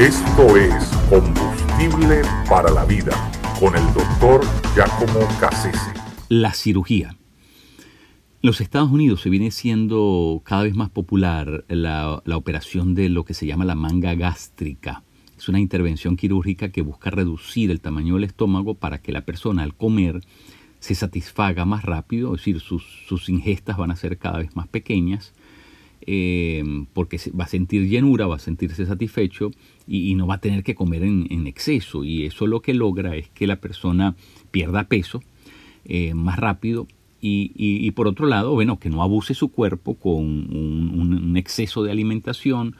Esto es Combustible para la Vida con el doctor Giacomo Cassese. La cirugía. En los Estados Unidos se viene siendo cada vez más popular la, operación de lo que se llama la manga gástrica. Es una intervención quirúrgica que busca reducir el tamaño del estómago para que la persona al comer se satisfaga más rápido, es decir, sus, sus ingestas van a ser cada vez más pequeñas eh, porque va a sentir llenura, va a sentirse satisfecho y, no va a tener que comer en, exceso. Y eso lo que logra es que la persona pierda peso eh, más rápido y, por otro lado, bueno, que no abuse su cuerpo con un, exceso de alimentación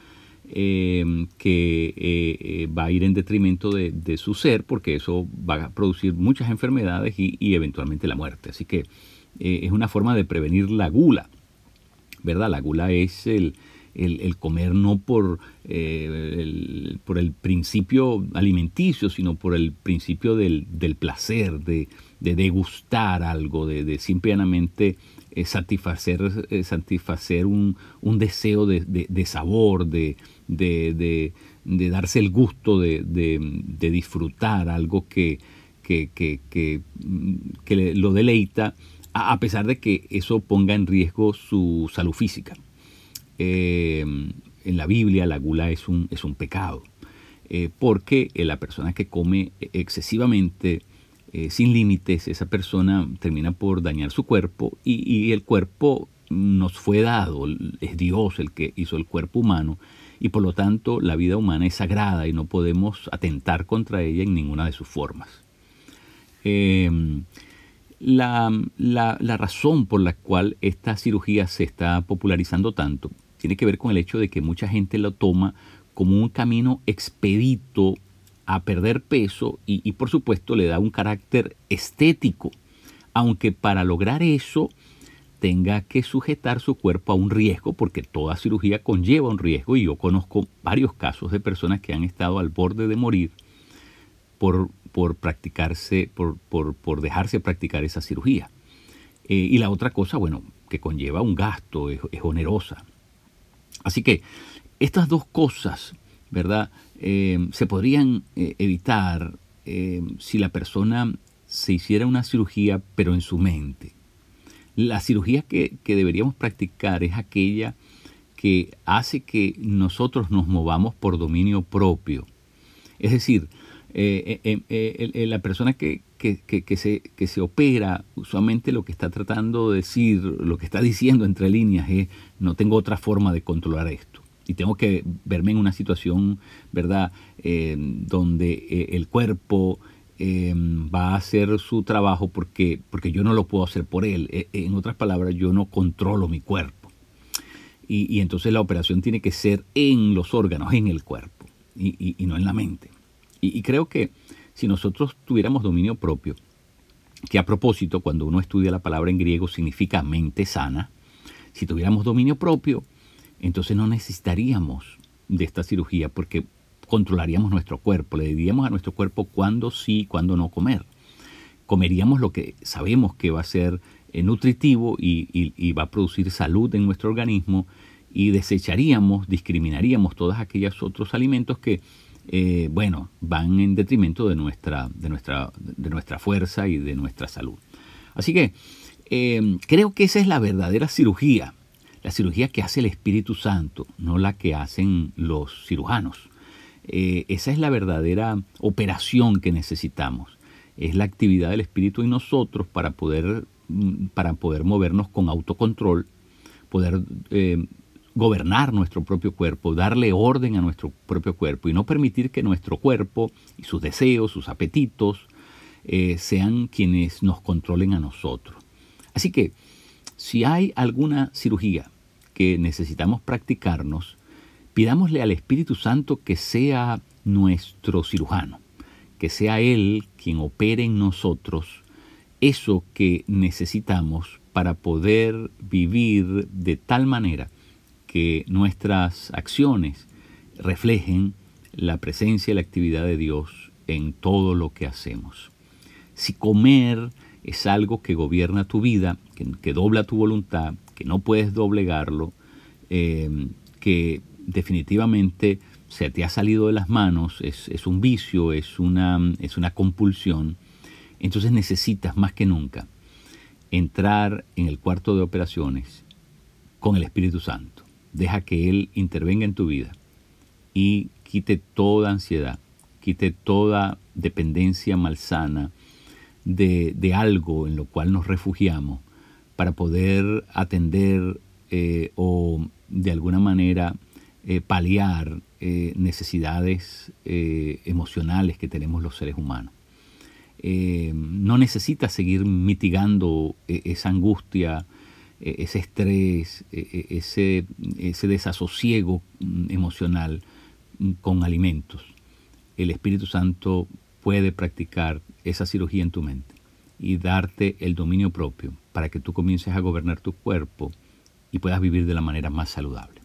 eh, que va a ir en detrimento de, su ser, porque eso va a producir muchas enfermedades y, y eventualmente la muerte. Así que es una forma de prevenir la gula. ¿Verdad? La gula es el, comer no por, eh, el, por el principio alimenticio, sino por el principio del, placer, de, degustar algo, de, simplemente eh, satisfacer, eh, satisfacer un, deseo de, sabor, de, darse el gusto de, disfrutar algo que, que, que, que lo deleita a pesar de que eso ponga en riesgo su salud física. Eh, en la Biblia la gula es un, es un pecado, eh, porque la persona que come excesivamente, eh, sin límites, esa persona termina por dañar su cuerpo y, el cuerpo nos fue dado, es Dios el que hizo el cuerpo humano y por lo tanto la vida humana es sagrada y no podemos atentar contra ella en ninguna de sus formas. La, razón por la cual esta cirugía se está popularizando tanto tiene que ver con el hecho de que mucha gente lo toma como un camino expedito a perder peso y, por supuesto le da un carácter estético, aunque para lograr eso tenga que sujetar su cuerpo a un riesgo, porque toda cirugía conlleva un riesgo y yo conozco varios casos de personas que han estado al borde de morir por por practicarse, por, por, dejarse practicar esa cirugía. Eh, y la otra cosa, bueno, que conlleva un gasto, es, onerosa. Así que estas dos cosas, ¿verdad? Eh, se podrían eh, evitar si la persona se hiciera una cirugía, pero en su mente. La cirugía que, que deberíamos practicar es aquella que hace que nosotros nos movamos por dominio propio. Es decir, eh, eh, eh, la persona que, se, que se opera, usualmente lo que está tratando de decir, lo que está diciendo entre líneas es, no tengo otra forma de controlar esto. Y tengo que verme en una situación, ¿verdad?, donde el cuerpo va a hacer su trabajo porque, porque yo no lo puedo hacer por él. en otras palabras, yo no controlo mi cuerpo. Y, entonces la operación tiene que ser en los órganos, en el cuerpo, y no en la mente. Y, creo que si nosotros tuviéramos dominio propio, que a propósito, cuando uno estudia la palabra en griego significa mente sana, si tuviéramos dominio propio, entonces no necesitaríamos de esta cirugía porque controlaríamos nuestro cuerpo, le diríamos a nuestro cuerpo cuándo sí, cuándo no comer. Comeríamos lo que sabemos que va a ser eh, nutritivo y, y va a producir salud en nuestro organismo y desecharíamos, discriminaríamos todos aquellos otros alimentos que eh, bueno, van en detrimento de nuestra, de, nuestra, de nuestra fuerza y de nuestra salud. Así que eh, creo que esa es la verdadera cirugía, la cirugía que hace el Espíritu Santo, no la que hacen los cirujanos. Eh, esa es la verdadera operación que necesitamos. Es la actividad del Espíritu en nosotros para poder, mm, para poder movernos con autocontrol, poder gobernar nuestro propio cuerpo, darle orden a nuestro propio cuerpo y no permitir que nuestro cuerpo y sus deseos, sus apetitos, eh, sean quienes nos controlen a nosotros. Así que, si hay alguna cirugía que necesitamos practicarnos, pidámosle al Espíritu Santo que sea nuestro cirujano, que sea Él quien opere en nosotros eso que necesitamos para poder vivir de tal manera que nuestras acciones reflejen la presencia y la actividad de Dios en todo lo que hacemos. Si comer es algo que gobierna tu vida, que, dobla tu voluntad, que no puedes doblegarlo, eh, que definitivamente se te ha salido de las manos, es, un vicio, es una, es una compulsión, entonces necesitas más que nunca entrar en el cuarto de operaciones con el Espíritu Santo. Deja que Él intervenga en tu vida y quite toda ansiedad, quite toda dependencia malsana de, de algo en lo cual nos refugiamos para poder atender eh, o de alguna manera eh, paliar eh, necesidades emocionales que tenemos los seres humanos. no necesitas seguir mitigando esa angustia, ese estrés, ese, ese desasosiego mm, emocional mm, con alimentos. El Espíritu Santo puede practicar esa cirugía en tu mente y darte el dominio propio para que tú comiences a gobernar tu cuerpo y puedas vivir de la manera más saludable.